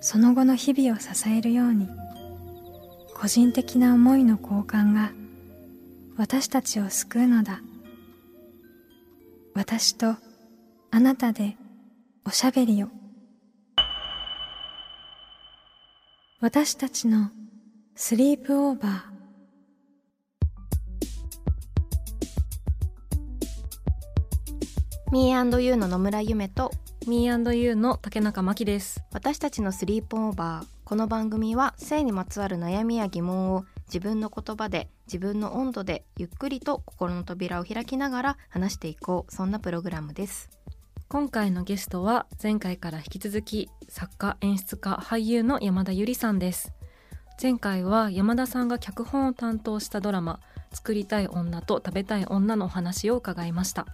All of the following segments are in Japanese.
その後の日々を支えるように個人的な思いの交換が私たちを救うのだ。私とあなたでおしゃべりを。私たちのスリープオーバー。ミーユーの野村ゆめとミーユーの竹中真希です。私たちのスリープオーバーこの番組は性にまつわる悩みや疑問を自分の言葉で自分の温度でゆっくりと心の扉を開きながら話していこう。そんなプログラムです。今回のゲストは前回から引き続き作家演出家俳優の山田ゆりさんです。前回は山田さんが脚本を担当したドラマ作りたい女と食べたい女のお話を伺いました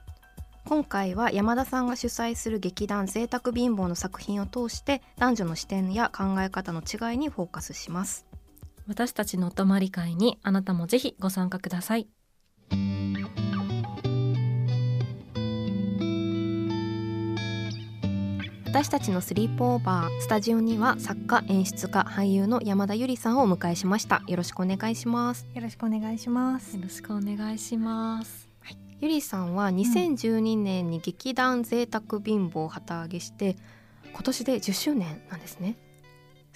今回は山田さんが主催する劇団贅沢貧乏の作品を通して男女の視点や考え方の違いにフォーカスします。私たちのお泊まり会にあなたもぜひご参加ください。私たちのスリープオーバースタジオには作家演出家俳優の山田ゆりさんをお迎えしました。よろしくお願いしますよろしくお願いします。よろしくお願いしますゆりさんは2012年に劇団贅沢貧乏を旗揚げして今年で10周年なんですね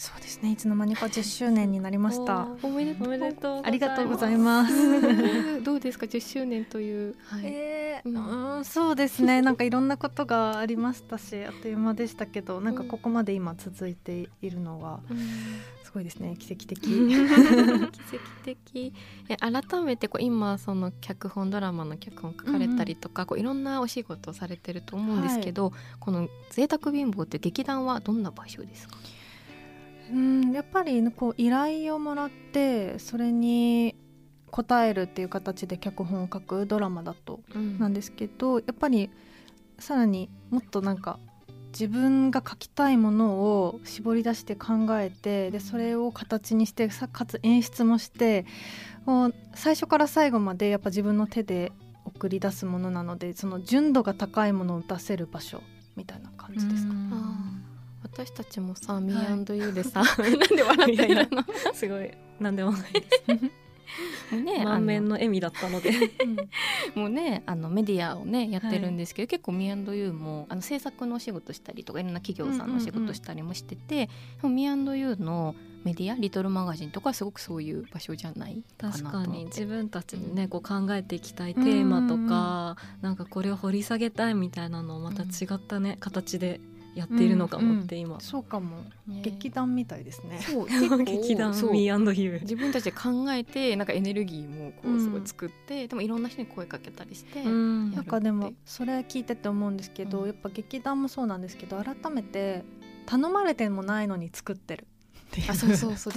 そうですね。いつの間にか10周年になりました。おめでとう。おめでとうありがとうございます。どうですか？10周年という、はい、えー、うん。うんそうですね。なんかいろんなことがありましたしあっという間でしたけどなんかここまで今続いているのはすごいですね。奇跡的。奇跡的。え改めてこう今その脚本ドラマの脚本書かれたりとか、こういろんなお仕事をされてると思うんですけど、この「贅沢貧乏」って劇団はどんな場所ですか？うんやっぱりこう依頼をもらってそれに応えるっていう形で脚本を書くドラマだとなんですけど、やっぱりさらにもっとなんか自分が書きたいものを絞り出して考えてでそれを形にしてさかつ演出もして最初から最後までやっぱ自分の手で送り出すものなのでその純度が高いものを出せる場所みたいな感じですかね。私たちもさ「ミーユーでさ、なんで笑ってるの？すごい。なんでもないです。もうね満面の笑みだったので。もうねあのメディアをねやってるんですけど、結構ミーユーもあの制作のお仕事したりとかいろんな企業さんのお仕事したりもしてて、でもミーユーのメディアリトルマガジンとかすごくそういう場所じゃないかなと確かに。自分たちでねこう考えていきたいテーマとか、なんかこれを掘り下げたいみたいなのをまた違ったね、形でやっているのかもって今、そうかも、ね。劇団みたいですね。そう。結構。劇団そう Me&You 自分たちで考えてなんかエネルギーもこううんすごい作って、でもいろんな人に声かけたりして、うん。なんかでもそれ聞いてて思うんですけど、うん。やっぱ劇団もそうなんですけど改めて頼まれてもないのに作ってるっていう。あそうそうそう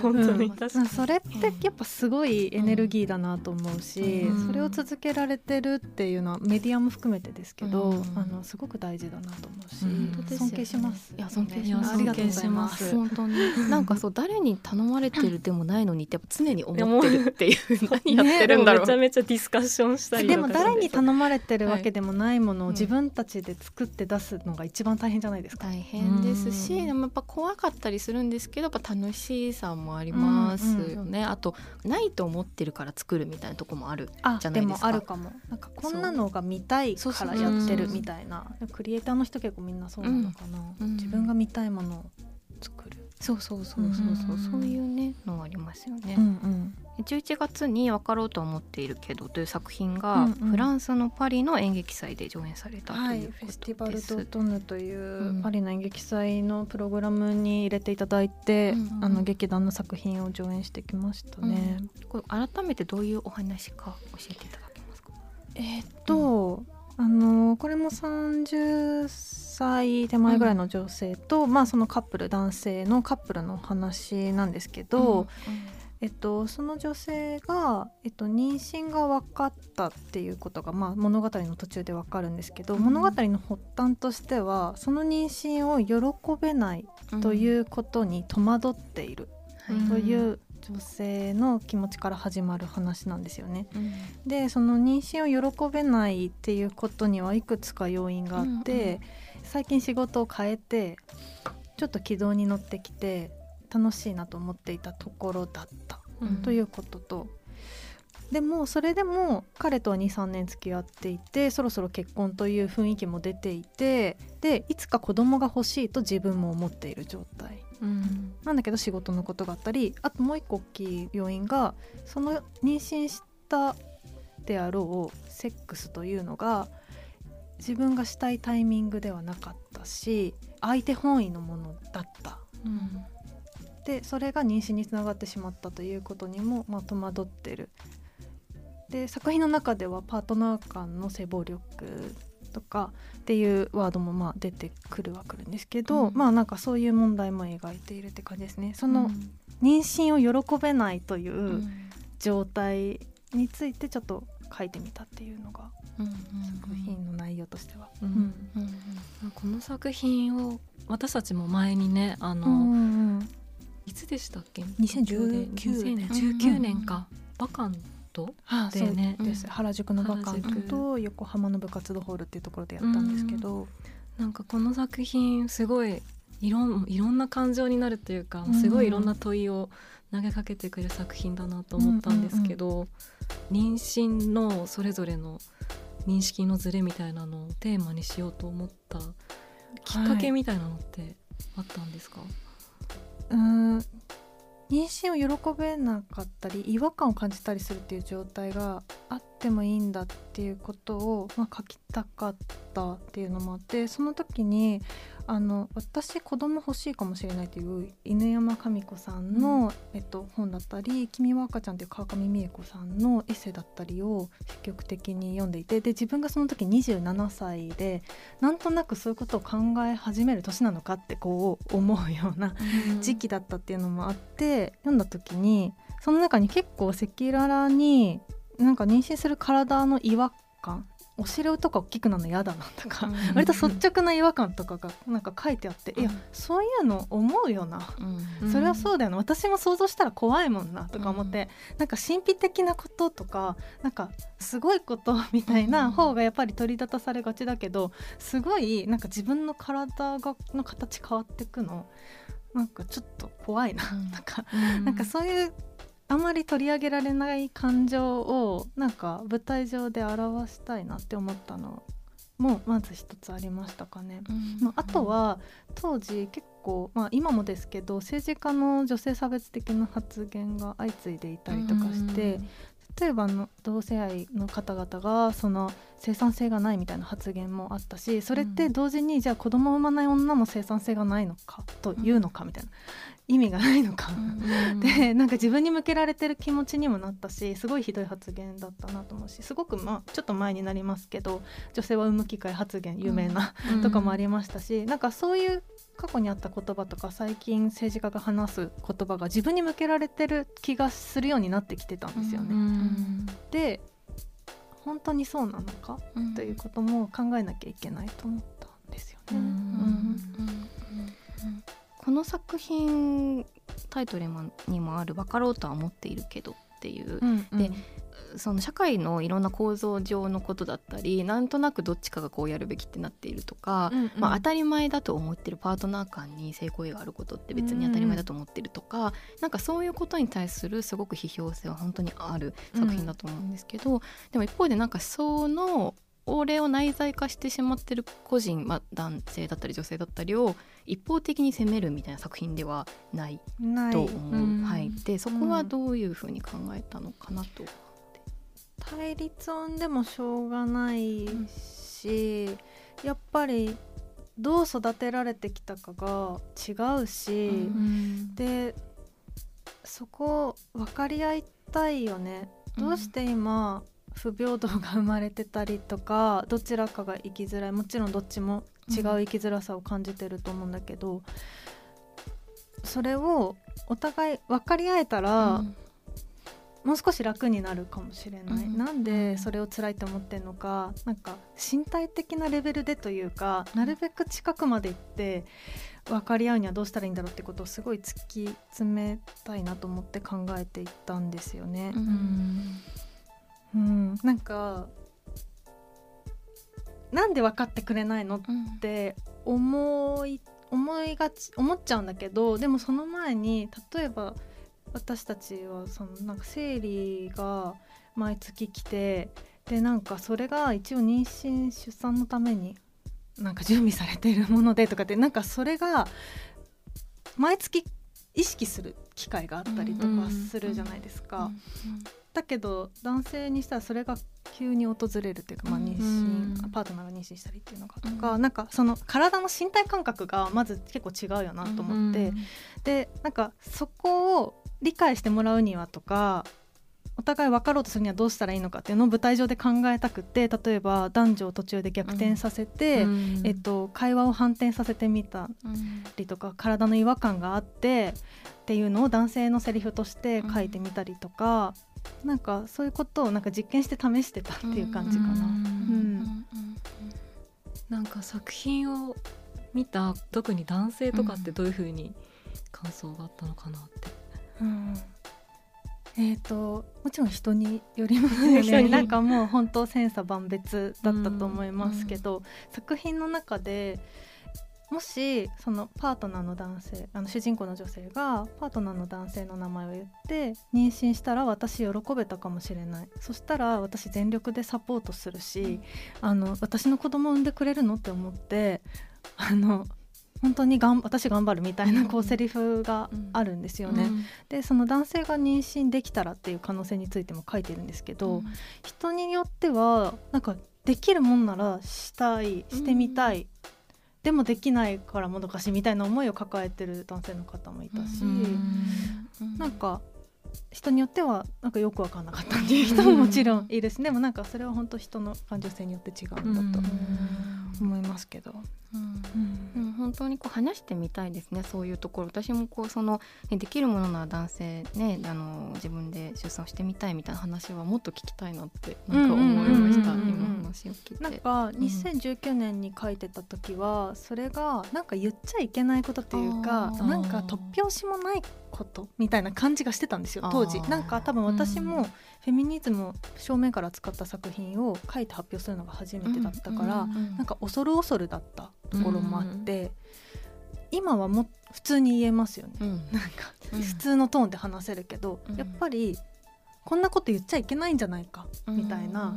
本当に。うん。それってやっぱすごいエネルギーだなと思うし、うん。それを続けられてるっていうのはメディアも含めてですけど、うん。あのすごく大事だなと思うし、ね。尊敬します。いや尊敬します。ありがとうございま尊敬しす。本当に。なんかそう誰に頼まれてるでもないのにってやっぱ常に思ってるっていう。何やってるんだろう、めちゃめちゃディスカッションしたりとか。でも誰に頼まれてるわけでもないものをはい自分たちで作って出すのが一番大変じゃないですか。大変ですし、うん。でもやっぱ怖かったりするんですけどやっぱ楽しさもありますよね、あとないと思ってるから作るみたいなとこもあるあじゃないですか。でもあるかも。なんかこんなのが見たいからやってるみたいな。クリエイターの人結構みんなそうなのかな、うん。自分が見たいものを作る、そうそうそうそうそう、うんそういうねのはありますよね、ん11月に分かろうとは思っているけどという作品が、うんうん。フランスのパリの演劇祭で上演されたとはいいうことです、フェスティバル・ドートヌという、うん。パリの演劇祭のプログラムに入れていただいて、うんあの劇団の作品を上演してきましたね。これ改めてどういうお話か教えていただけますか？えーっと、あのこれも30歳手前ぐらいの女性と、うん、まあそのカップル男性のカップルの話なんですけど、うんうんえっと、その女性が、えっと、妊娠が分かったっていうことが、まあ、物語の途中で分かるんですけど、うん、物語の発端としてはその妊娠を喜べないということに戸惑っているという女性の気持ちから始まる話なんですよね。うん、でその妊娠を喜べないっていうことにはいくつか要因があって、うんうん、最近仕事を変えてちょっと軌道に乗ってきて楽しいなと思っていたところだったということと、でもそれでも彼とは23年付き合っていてそろそろ結婚という雰囲気も出ていてでいつか子供が欲しいと自分も思っている状態、うん、なんだけど仕事のことがあったりあともう一個大きい要因がその妊娠したであろうセックスというのが自分がしたいタイミングではなかったし相手本位のものだった、うん、でそれが妊娠につながってしまったということにも、まあ、戸惑ってる。で作品の中ではパートナー間の性暴力とかっていうワードもまあ出てくるわけですけど、うん、まあなんかそういう問題も描いているって感じですね。その妊娠を喜べないという状態についてちょっと書いてみたっていうのが作品の内容としては。この作品を私たちも前にねあの、うんうん、いつでしたっけ？2019年。19年か、バカントでね、です、原宿のバカントと横浜の部活動ホールっていうところでやったんですけど、なんかこの作品すごいいろんいろんな感情になるというかすごいいろんな問いを投げかけてくる作品だなと思ったんですけど、妊娠のそれぞれの認識のズレみたいなのをテーマにしようと思ったきっかけみたいなのってあったんですか、はいうん妊娠を喜べなかったり違和感を感じたりするっていう状態があってもいいんだっていうことを、まあ、書きたかったっていうのもあってその時にあの私子供欲しいかもしれないという犬山神子さんの、うん、えっと、本だったり「君は赤ちゃん」という川上美恵子さんのエッセイだったりを積極的に読んでいてで自分がその時27歳でなんとなくそういうことを考え始める年なのかってこう思うような時期だったっていうのもあって、読んだ時にその中に結構赤裸々になんか妊娠する体の違和感お尻とか大きくなるの嫌だなとか、うん、割と率直な違和感とかがなんか書いてあって、うん、いやそういうの思うよな、うん、それはそうだよな。私も想像したら怖いもんなとか思って、うん、なんか神秘的なこととかなんかすごいことみたいな方がやっぱり取り立たされがちだけどすごいなんか自分の体がの形変わってくのなんかちょっと怖いな。とか、なんかそういうあまり取り上げられない感情をなんか舞台上で表したいなって思ったのもまず一つありましたかね。まあ、あとは当時結構、まあ、今もですけど政治家の女性差別的な発言が相次いでいたりとかして、例えばの同性愛の方々がその生産性がないみたいな発言もあったしそれって同時にじゃあ子供を産まない女も生産性がないのかというのかみたいな、意味がないのか、うん、でなんか自分に向けられてる気持ちにもなったしすごいひどい発言だったなと思うしすごくまあちょっと前になりますけど女性は産む機会発言有名な、うん、とかもありましたしなんかそういう過去にあった言葉とか最近政治家が話す言葉が自分に向けられてる気がするようになってきてたんですよね。うん、で本当にそうなのか、ということも考えなきゃいけないと思ったんですよね。この作品タイトルにもある「分かろうとは思っているけど」っていう、うんうん、でその社会のいろんな構造上のことだったりなんとなくどっちかがこうやるべきってなっているとか、うんうん、まあ、当たり前だと思ってるパートナー間に性行為があることって別に当たり前だと思ってるとか、うん、なんかそういうことに対するすごく批評性は本当にある作品だと思うんですけど、うん、でも一方でなんかその俺を内在化してしまってる個人、まあ、男性だったり女性だったりを一方的に責めるみたいな作品ではないと思う。はい、でそこはどういうふうに考えたのかなと。対立音でもしょうがないし、うん、やっぱりどう育てられてきたかが違うし、うん、でそこ分かり合いたいよね。どうして今不平等が生まれてたりとかどちらかが生きづらいもちろんどっちも違う生きづらさを感じてると思うんだけど、それをお互い分かり合えたら、うんもう少し楽になるかもしれない、うん。なんでそれを辛いと思ってんのかなんか身体的なレベルでというかなるべく近くまで行って分かり合うにはどうしたらいいんだろうってことをすごい突き詰めたいなと思って考えていったんですよね。う。んうん、なんかなんで分かってくれないのって思い思いがち思っちゃうんだけどでもその前に例えば私たちはそのなんか生理が毎月来てでなんかそれが一応妊娠出産のためになんか準備されているものでとかってなんかそれが毎月意識する機会があったりとかするじゃないですか。だけど男性にしたらそれが急に訪れるっていうか、まあ、妊娠、うん。パートナーが妊娠したりっていうのがとか、うなんかその体の身体感覚がまず結構違うよなと思って、でなんかそこを理解してもらうにはとかお互い分かろうとするにはどうしたらいいのかっていうのを舞台上で考えたくて例えば男女を途中で逆転させて、えっと、会話を反転させてみたうんりとか体の違和感があってっていうのを男性のセリフとして書いてみたりとか、なんかそういうことをなんか実験して試してたっていう感じかな。うん。うんなんか作品を見た特に男性とかってどういう風に感想があったのかなって。うん。えー、ともちろん人によりますよね。なんかもう本当千差万別だったと思いますけど、作品の中でもしそのパートナーの男性あの主人公の女性がパートナーの男性の名前を言って妊娠したら私喜べたかもしれない。そしたら私全力でサポートするし、あの私の子供を産んでくれるのって思ってあの本当にがん私頑張るみたいなこううんセリフがあるんですよね。でその男性が妊娠できたらっていう可能性についても書いてるんですけど、人によってはなんかできるもんならしたいしてみたい、でもできないからもどかしいみたいな思いを抱えてる男性の方もいたし、なんか人によってはなんかよく分かんなかったっていう人ももちろんいるし、でもなんかそれは本当人の感受性によって違うんだと思いますけど。でも本当にこう話してみたいですね。そういうところ私もこうその、ね、できるものなら男性ねあの自分で出産をしてみたいみたいな話はもっと聞きたいなってなんか思いました。うんうんうんうん今話を聞いて。なんか2019年に書いてた時はそれがなんか言っちゃいけないことというかなんか突拍子もないことみたいな感じがしてたんですよ当時。なんか多分私うもフェミニズムを正面から使った作品を書いて発表するのが初めてだったから、なんか恐る恐るだったところもあって、今はもう普通に言えますよね、うん。なんかうん。普通のトーンで話せるけど、うん。やっぱりこんなこと言っちゃいけないんじゃないかみたいな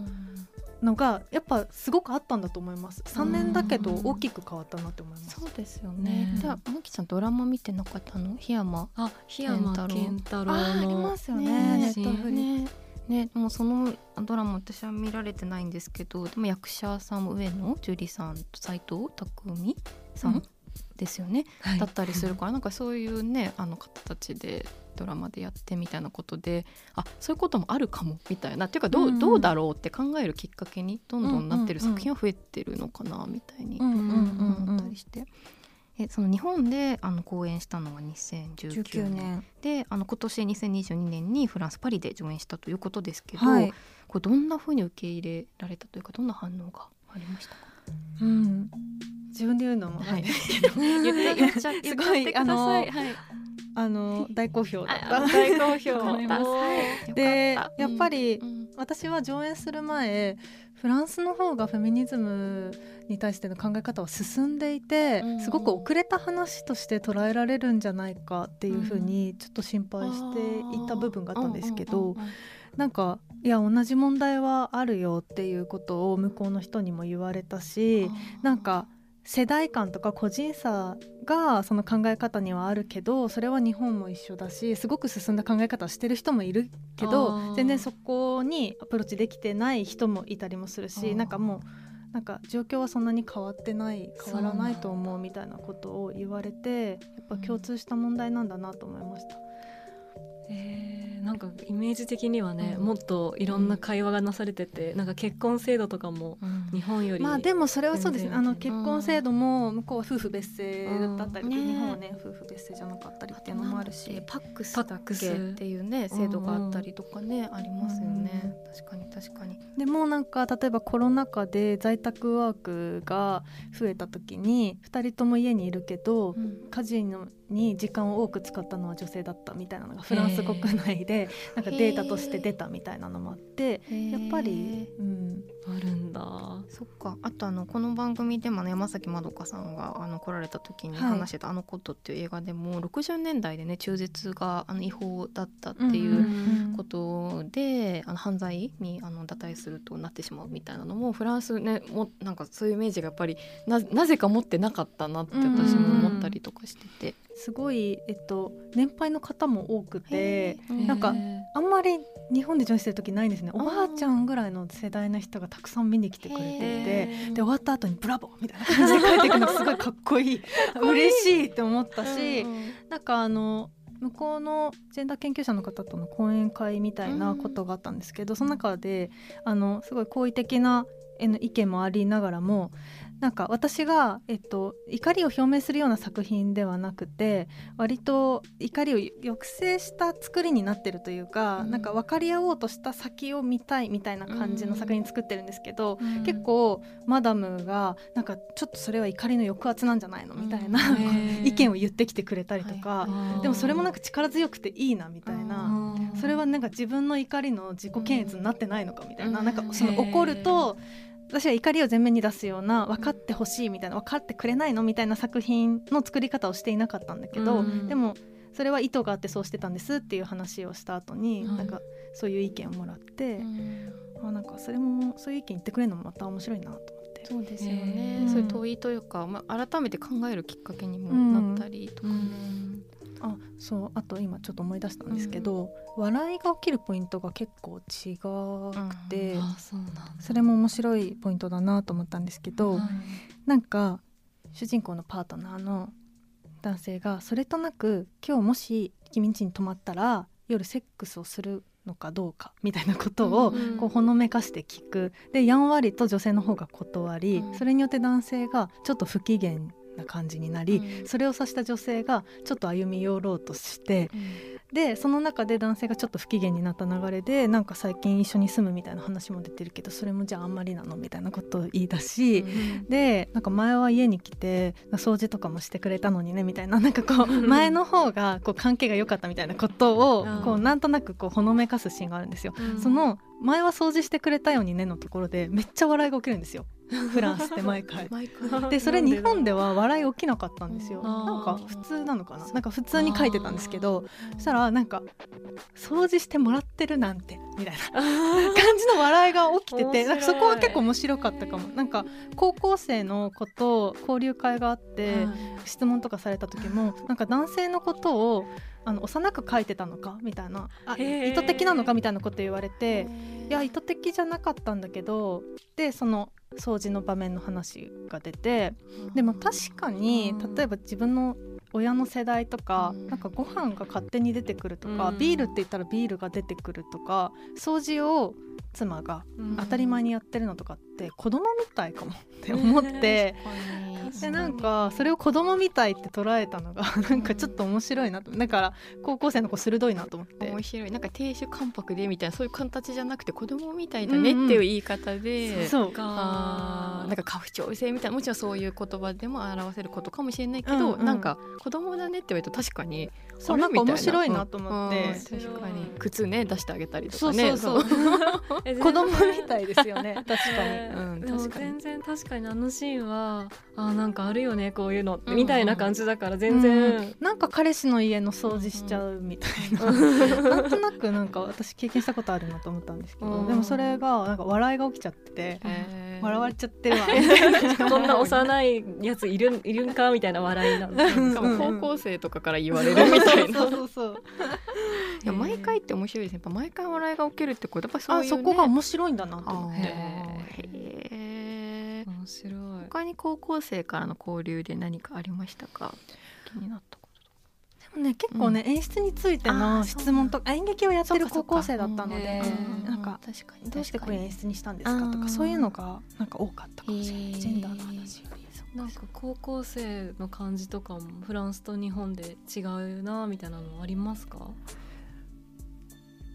のがやっぱすごくあったんだと思います。3年だけどうん。大きく変わったなって思います。そうですよね。ね。じゃあもきちゃんドラマ見てなかったの？檜山あ、檜山健太郎。のありますよね。ね。ネットフリ。ねねもうそのドラマ私は見られてないんですけどでも役者さんも上野樹里さんと斉藤匠さうんん。ですよね、はい。だったりするからなんかそういうねあの方たちでドラマでやってみたいなことであそういうこともあるかもみたいな。っていうかどう,、うんうん。どうだろうって考えるきっかけにどんどんなってる作品は増えてるのかなみたいに思ったりして。えその日本であの公演したのは2019 19年。年。であの今年2022年にフランス・パリで上演したということですけど、はい。これどんなふうに受け入れられたというかどんな反応が？ありましたか？うん。自分で言うのもはいなんですけど、言って言っちゃ ってください。あはいあの大好評だった。あ大好評 でやっぱりうん私は上演する前フランスの方がフェミニズムに対しての考え方は進んでいて、うんすごく遅れた話として捉えられるんじゃないかっていうふうにちょっと心配していた部分があったんですけど、なんかいや同じ問題はあるよっていうことを向こうの人にも言われたしなんか世代間とか個人差がその考え方にはあるけどそれは日本も一緒だしすごく進んだ考え方をしてる人もいるけあどー。全然そこにアプローチできてない人もいたりもするあしー。なんかもうなんか状況はそんなに変わってない変わらないと思うみたいなことを言われてやっぱ共通した問題なんだなと思いました。えー。なんかイメージ的にはね、うん、もっといろんな会話がなされてて、うん、なんか結婚制度とかも日本より、まあでもそれはそうです。あの結婚制度も向こうは夫婦別姓だったり、ね、日本はね夫婦別姓じゃなかったりっていうのもあるしパックスだっけっていうね制度があったりとかね、ありますよね、確かに確かに。でもなんか例えばコロナ禍で在宅ワークが増えた時に2人とも家にいるけど、家事のに時間を多く使ったのは女性だったみたいなのがフランス国内でなんかデータとして出たみたいなのもあってやっぱり、うん、あるんだ。そっか。あとあのこの番組でも、ね、山崎まどかさんがあの来られた時に話してた「あのこと」っていう映画でも60年代でね中絶があの違法だったっていうことで、あの犯罪にあの堕胎するとなってしまうみたいなのもフランスねもなんかそういうイメージがやっぱりななぜか持ってなかったなって私も思ったりとかしてて。すごい、えっと、年配の方も多くてなんかあんまり日本で上映してる時ないんですね。おばあちゃんぐらいの世代の人がたくさん見に来てくれていてで終わった後に「ブラボー!」みたいな感じで帰ってくるのすごいかっこいい。嬉しいって思ったし、うん、なんかあの向こうのジェンダー研究者の方との講演会みたいなことがあったんですけど、うん、その中であのすごい好意的な意見もありながらもなんか私が、えっと、怒りを表明するような作品ではなくて割と怒りを抑制した作りになってるというか、うん、なんか分かり合おうとした先を見たいみたいな感じの作品作ってるんですけど、うん、結構マダムがなんかちょっとそれは怒りの抑圧なんじゃないの？みたいな、うん、意見を言ってきてくれたりとか、はい、でもそれもなんか力強くていいなみたいな、それはなんか自分の怒りの自己検閲になってないのかみたいな,、なんかその怒ると。私は怒りを前面に出すような分かってほしいみたいな分かってくれないのみたいな作品の作り方をしていなかったんだけど、うん、でもそれは意図があってそうしてたんですっていう話をした後に、うん、なんかそういう意見をもらって、うん、あなんかそれもそういう意見言ってくれるのもまた面白いなと思って。そうですよね、そういう問いというか、まあ、改めて考えるきっかけにもなったりとかね。あそうあと今ちょっと思い出したんですけど、うん、笑いが起きるポイントが結構違くて、うん、それも面白いポイントだなと思ったんですけど、うん、なんか主人公のパートナーの男性がそれとなく今日もし君ん家に泊まったら夜セックスをするのかどうかみたいなことをこうほのめかして聞く。でやんわりと女性の方が断りそれによって男性がちょっと不機嫌な感じになり、うん、それを指した女性がちょっと歩み寄ろうとして、うん、でその中で男性がちょっと不機嫌になった流れでなんか最近一緒に住むみたいな話も出てるけどそれもじゃああんまりなのみたいなことを言い出し、うん、でなんか前は家に来て掃除とかもしてくれたのにねみたいななんかこう前の方がこう関係が良かったみたいなことをこうなんとなくこうほのめかすシーンがあるんですよ。その前は掃除してくれたようにねのところでめっちゃ笑いが起きるんですよ。フランスって毎回。でそれ日本では笑い起きなかったんですよ。なんか普通なのかな？なんか普通に書いてたんですけどそしたらなんか掃除してもらってるなんてみたいな。感じの笑いが起きててなんかそこは結構面白かったかも。なんか高校生の子と交流会があって質問とかされた時もなんか男性のことをあの幼く書いてたのか？みたいな。あ意図的なのか？みたいなこと言われていや意図的じゃなかったんだけどでその掃除の場面の話が出てでも確かに例えば自分の親の世代とか、なんかご飯が勝手に出てくるとか、ビールって言ったらビールが出てくるとか掃除を妻が当たり前にやってるのとかって子供みたいかもって思って、でなんかそれを子供みたいって捉えたのが なんかちょっと面白いなと。だから高校生の子鋭いなと思って。面白い。なんか亭主関白でみたいなそういう形じゃなくて子供みたいだねっていう言い方で、うんうん、そう。かなんか家父長制みたいなもちろんそういう言葉でも表せることかもしれないけど、うんうん、なんか子供だねって言われると確かにそうなんか面白いなと思って、確かに。靴ね出してあげたりとかね。そうそうそう。子供みたいですよね。確かに、うん、確かに。全然確かにあのシーンはあなんかあるよねこういうの、みたいな感じだから全然、うん、なんか彼氏の家の掃除しちゃうみたいな、なんとなくなんか私経験したことあるなと思ったんですけど、でもそれがなんか笑いが起きちゃってて、笑われちゃってるわ。こんな幼いやついるいるんかみたいな笑いなんで高校生とかから言われるみたいな。そうそうそういや毎回って面白いですやっぱ毎回笑いが起きるってことやっぱそういう、ね、そこが面白いんだなと思って。へえ面白い。他に高校生からの交流で何かありましたか？気になったね結構ね、うん、演出についての質問とか演劇をやってる高校生だったので、なんかどうしてこれ演出にしたんですかとかそういうのがなんか多かったかもしれない。ジェンダーの話より。なんか高校生の感じとかもフランスと日本で違うなみたいなのありますか？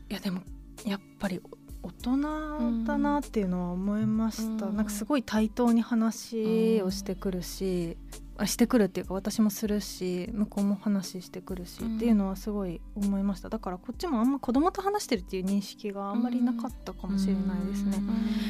いやでもやっぱり大人だなっていうのは思いました、うん、なんかすごい対等に話をしてくるし、してくるっていうか私もするし向こうも話してくるし、っていうのはすごい思いました。だからこっちもあんま子供と話してるっていう認識があんまりなかったかもしれないですね。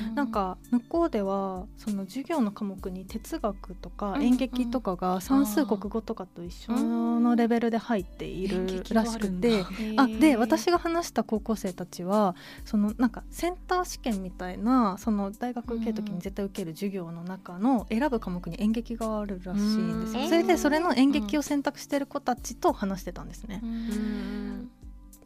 うん、なんか向こうではその授業の科目に哲学とか演劇とかが算数国語とかと一緒のレベルで入っているらしくて、あで私が話した高校生たちはそのなんかセンター試験みたいなその大学受ける時に絶対受ける授業の中の選ぶ科目に演劇があるらしい。ですよ、それでそれの演劇を選択してる子たちと話してたんですね、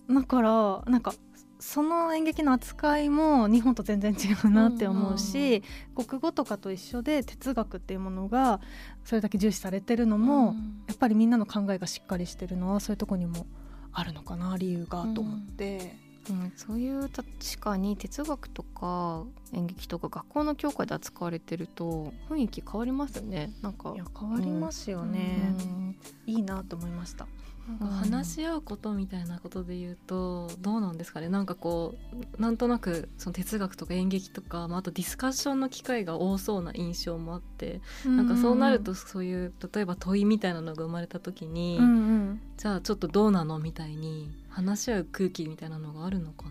だからなんかその演劇の扱いも日本と全然違うなって思うし、国語とかと一緒で哲学っていうものがそれだけ重視されてるのも、やっぱりみんなの考えがしっかりしてるのはそういうとこにもあるのかな理由がと思って。うん、そういう確かに哲学とか演劇とか学校の教科で扱われてると雰囲気変わりますよね。なんか。いや変わりますよね、うん、いいなと思いましたなんか話し合うことみたいなことで言うとどうなんですかね？なんかこうなんとなくその哲学とか演劇とか、まあ、あとディスカッションの機会が多そうな印象もあって、うん、なんかそうなるとそういう例えば問いみたいなのが生まれた時に、うんうん、じゃあちょっとどうなの？みたいに話し合う空気みたいなのがあるのかな？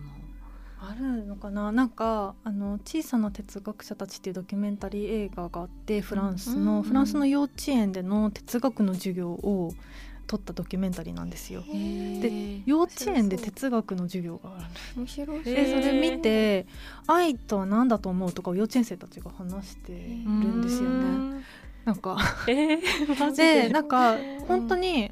あるのかな？なんかあの「小さな哲学者たち」っていうドキュメンタリー映画があってフランスの、うん、フランスの幼稚園での哲学の授業を撮ったドキュメンタリーなんですよ。で幼稚園で哲学の授業がある面白いでそれ見て「愛とは何だと思う?」とか幼稚園生たちが話してるんですよね。なんか。えー、で？なんか本当に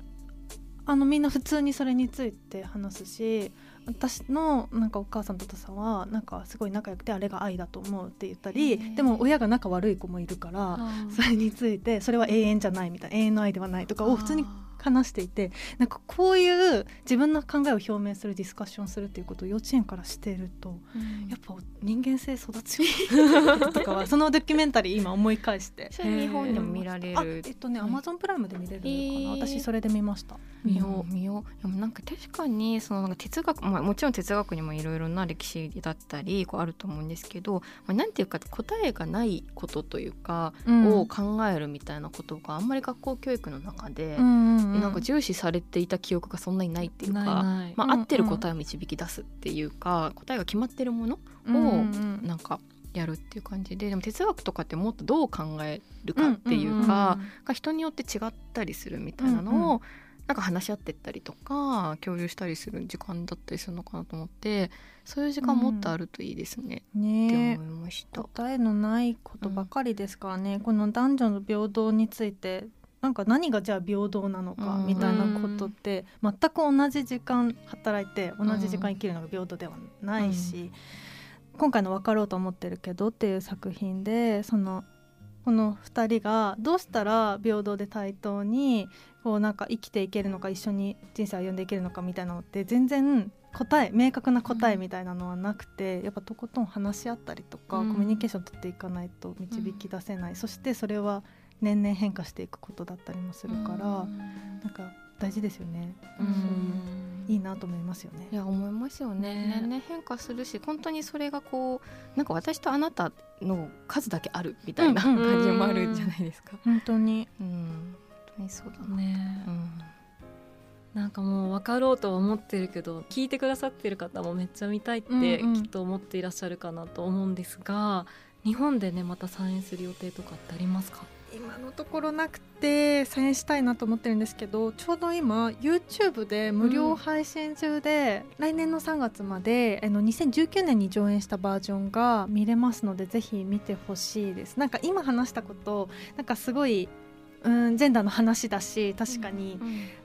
あのみんな普通にそれについて話すし私のなんかお母さんとお父さんはなんかすごい仲良くてあれが愛だと思うって言ったりでも親が仲悪い子もいるからそれについてそれは永遠じゃないみたいな永遠の愛ではないとかを普通に話していてなんかこういう自分の考えを表明するディスカッションするっていうことを幼稚園からしていると、うん、やっぱ人間性育つよ とかはそのドキュメンタリー今思い返して。日本でも見られる。えっとねアマゾンプライムで見れるのかな、私それで見ました。見よう。見ようでもなんか確かにそのなんか哲学、まあ、もちろん哲学にもいろいろな歴史だったりこうあると思うんですけど、まあ、なんていうか答えがないことというか、うん、を考えるみたいなことがあんまり学校教育の中で、うん、なんか重視されていた記憶がそんなにないっていうかまあ、合ってる答えを導き出すっていうか、うんうん、答えが決まってるものをなんかやるっていう感じででも哲学とかってもっとどう考えるかっていうか、が人によって違ったりするみたいなのを、うなんか話し合ってったりとか共有したりする時間だったりするのかなと思ってそういう時間もっとあるといいですね、うん、ねって思いました。答えのないことばかりですからね、うん、この男女の平等についてなんか何がじゃあ平等なのかみたいなことって、全く同じ時間働いて同じ時間生きるのが平等ではないし、今回の「分かろうと思ってるけど」っていう作品でそのこの2人がどうしたら平等で対等にこうなんか生きていけるのか一緒に人生歩んでいけるのかみたいなのって全然答え明確な答えみたいなのはなくて、うん、やっぱとことん話し合ったりとか、うん、コミュニケーション取っていかないと導き出せない、うん、そしてそれは年々変化していくことだったりもするから、うん、なんか大事ですよね。うんいいなと思いますよね。いや思いますよね。年々変化するし本当にそれがこうなんか私とあなたの数だけあるみたいな感じもあるじゃないですか。本当に。うん。本当にそうだね。うんなんかもう分かろうとは思ってるけど聞いてくださってる方もめっちゃ見たいってきっと思っていらっしゃるかなと思うんですが、うん、日本でねまた参演する予定とかってありますか？今のところなくて再演したいなと思ってるんですけどちょうど今 YouTube で無料配信中で、うん、来年の3月まであの2019年に上演したバージョンが見れますのでぜひ見てほしいです。なんか今話したことなんかすごいうんジェンダーの話だし確かに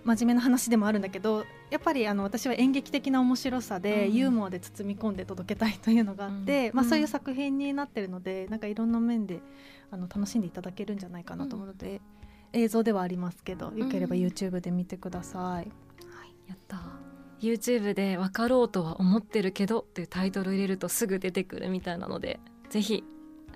真面目な話でもあるんだけどやっぱりあの私は演劇的な面白さで、ユーモアで包み込んで届けたいというのがあって、まあ、そういう作品になってるのでなんかいろんな面であの楽しんでいただけるんじゃないかなと思うので、映像ではありますけどよければ YouTube で見てください。やった YouTube で「分かろうとは思ってるけど」っていうタイトル入れるとすぐ出てくるみたいなのでぜひ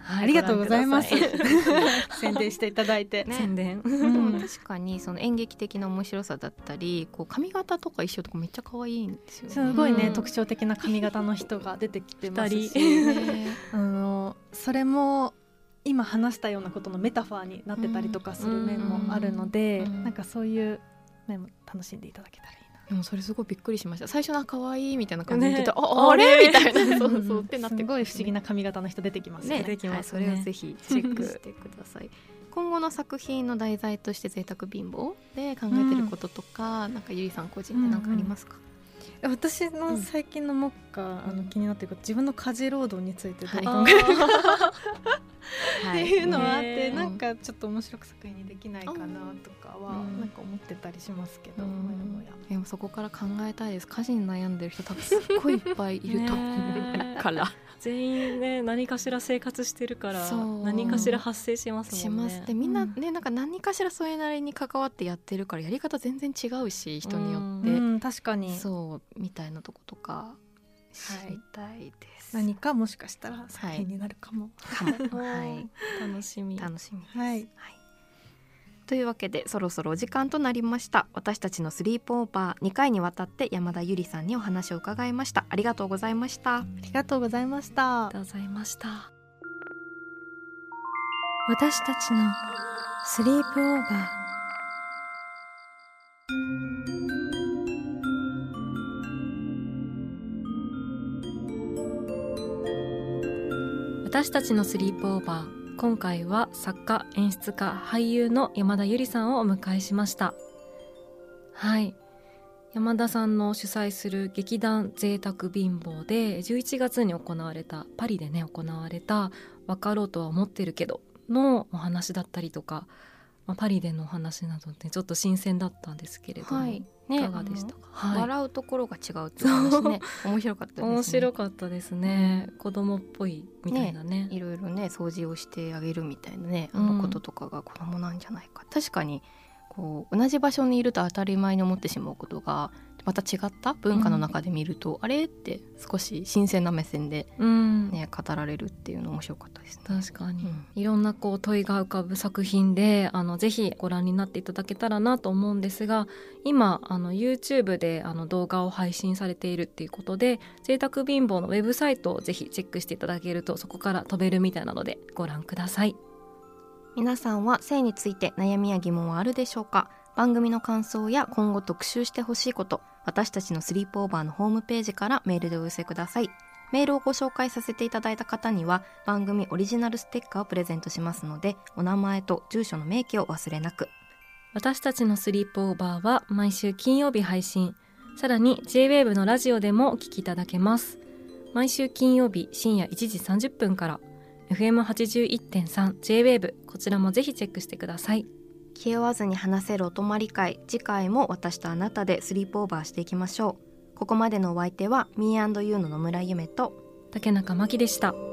はい、ありがとうございます。宣伝していただいて。ね、宣伝。でも 確かにその演劇的な面白さだったり、こう髪型とか衣装とかめっちゃ可愛いんですよ、ね。すごいね、うん、特徴的な髪型の人が出てきてますし、あのそれも今話したようなことのメタファーになってたりとかする面もあるので、うんうん、なんかそういう面も楽しんでいただけたらいい。でもそれすごいびっくりしました。最初は可愛いみたいな感じで言ってた、ね、ああれ？みたいな。そうそうってなって。すごい不思議な髪型の人出てきますね。ね出てきます、ね、はい、それをぜひチェックしてください。今後の作品の題材として贅沢貧乏で考えてることとか、うん、なんかゆりさん個人で何かありますか、うんうん私の最近の目下、うん、あの気になっている自分の家事労働についてどう考えるか、はい、っていうのはあって、なんかちょっと面白く作品にできないかなとかは、なんか思ってたりしますけど、もやもや。でもそこから考えたいです。家事に悩んでる人多分すっごいいっぱいいると思うから 全員ね何かしら生活してるから何かしら発生しますもんね。します。でみんなね、なんか何かしらそれなりに関わってやってるからやり方全然違うし人によって、うん、確かに。そうみたいなとことか知りたいです、はい、何かもしかしたら作品になるかも、はい、楽しみ。楽しみはい、はいというわけでそろそろお時間となりました。私たちのスリープオーバー2回にわたって山田ゆりさんにお話を伺いました。ありがとうございました。ありがとうございました。ありがとうございました。私たちのスリープオーバー。私たちのスリープオーバー今回は作家演出家俳優の山田ゆりさんをお迎えしました。はい。山田さんの主催する劇団贅沢貧乏で11月に行われたパリでね行われた「分かろうとは思ってるけど」のお話だったりとか、まあ、パリでのお話などってちょっと新鮮だったんですけれども、はい、ね、いかがでしたか、はい、笑うところが違うって話ね 面白かったですね。面白かったですね、うん、子供っぽいみたいなね。いろいろね掃除をしてあげるみたいなねあのこととかが子供なんじゃないか、うん、確かにこう同じ場所にいると当たり前に思ってしまうことがまた違った文化の中で見ると、うん、あれって少し新鮮な目線でね、うん、語られるっていうの面白かったです、ね、確かに、うん、いろんなこう問いが浮かぶ作品であのぜひご覧になっていただけたらなと思うんですが今あの YouTube であの動画を配信されているっていうことで贅沢貧乏のウェブサイトをぜひチェックしていただけるとそこから飛べるみたいなのでご覧ください。皆さんは性について悩みや疑問はあるでしょうか？番組の感想や今後特集してほしいこと私たちのスリープオーバーのホームページからメールでお寄せください。メールをご紹介させていただいた方には番組オリジナルステッカーをプレゼントしますのでお名前と住所の明記を忘れなく。私たちのスリープオーバーは毎週金曜日配信。さらに JWAVE のラジオでもお聞きいただけます。毎週金曜日深夜1時30分から。FM81.3JWAVE こちらもぜひチェックしてください。気負わずに話せるお泊まり会次回も私とあなたでスリープオーバーしていきましょうここまでのお相手は Me&You の野村夢と竹中真希でした。